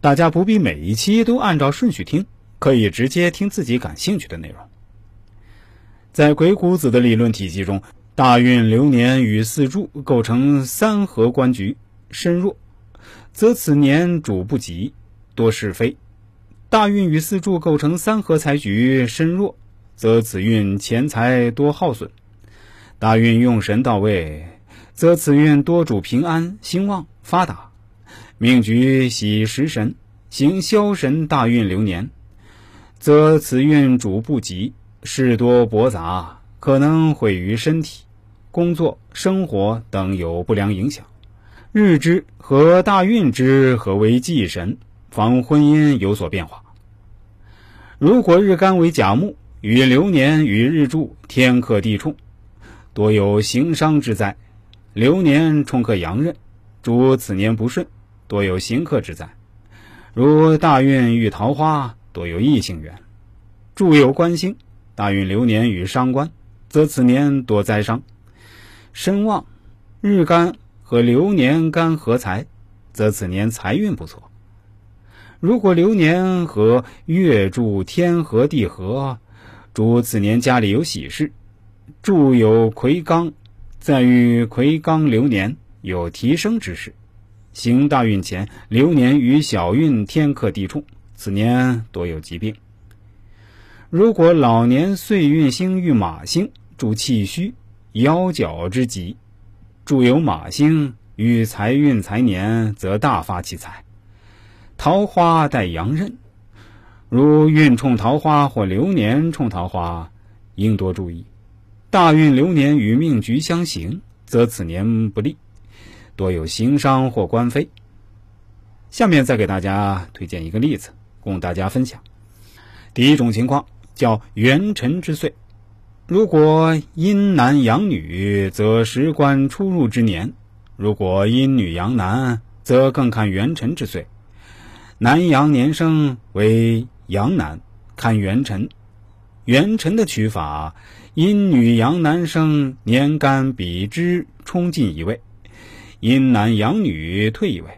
大家不必每一期都按照顺序听，可以直接听自己感兴趣的内容。在鬼谷子的理论体系中，大运流年与四柱构成三合官局，身弱，则此年主不吉，多是非；大运与四柱构成三合财局，身弱，则此运钱财多耗损；大运用神到位，则此运多主平安、兴旺、发达。命局喜食神，行消神大运流年，则此运主不吉。事多驳杂，可能毁于身体、工作、生活等有不良影响。日支和大运之合为忌神，防婚姻有所变化。如果日干为甲木，与流年与日柱天克地冲，多有行伤之灾。流年冲克阳刃，主此年不顺，多有行客之灾。如大运遇桃花，多有异性缘。柱有官星。大运流年与伤官，则此年多灾伤；身旺，日干和流年干合财，则此年财运不错。如果流年和月柱天合地合，主此年家里有喜事。柱有魁罡，在于魁罡流年有提升之势。行大运前，流年与小运天克地冲，此年多有疾病。如果老年岁运星遇马星，主气虚、腰脚之疾；主有马星遇财运财年，则大发其财。桃花带阳刃，如运冲桃花或流年冲桃花，应多注意。大运流年与命局相刑，则此年不利，多有行商或官非。下面再给大家推荐一个例子，供大家分享。第一种情况。叫元辰之岁，如果阴男阳女，则时官出入之年；如果阴女阳男，则更看元辰之岁。男阳年生为阳男，看元辰。元辰的取法，阴女阳男生年干比之冲进一位，阴男阳女退一位。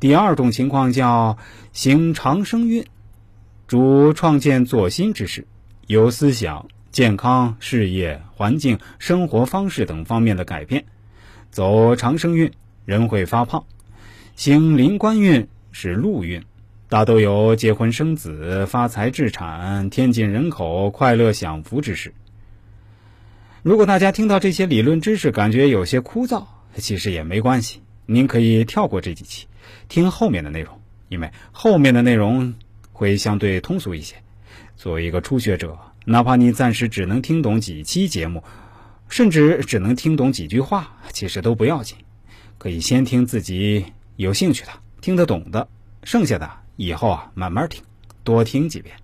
第二种情况叫行长生运。主创建作新之事，有思想、健康、事业、环境、生活方式等方面的改变。走长生运，人会发胖；行临官运是禄运，大都有结婚生子、发财置产、添进人口、快乐享福之事。如果大家听到这些理论知识感觉有些枯燥，其实也没关系，您可以跳过这几期，听后面的内容，因为后面的内容。会相对通俗一些。作为一个初学者，哪怕你暂时只能听懂几期节目，甚至只能听懂几句话，其实都不要紧。可以先听自己有兴趣的、听得懂的，剩下的以后啊慢慢听，多听几遍。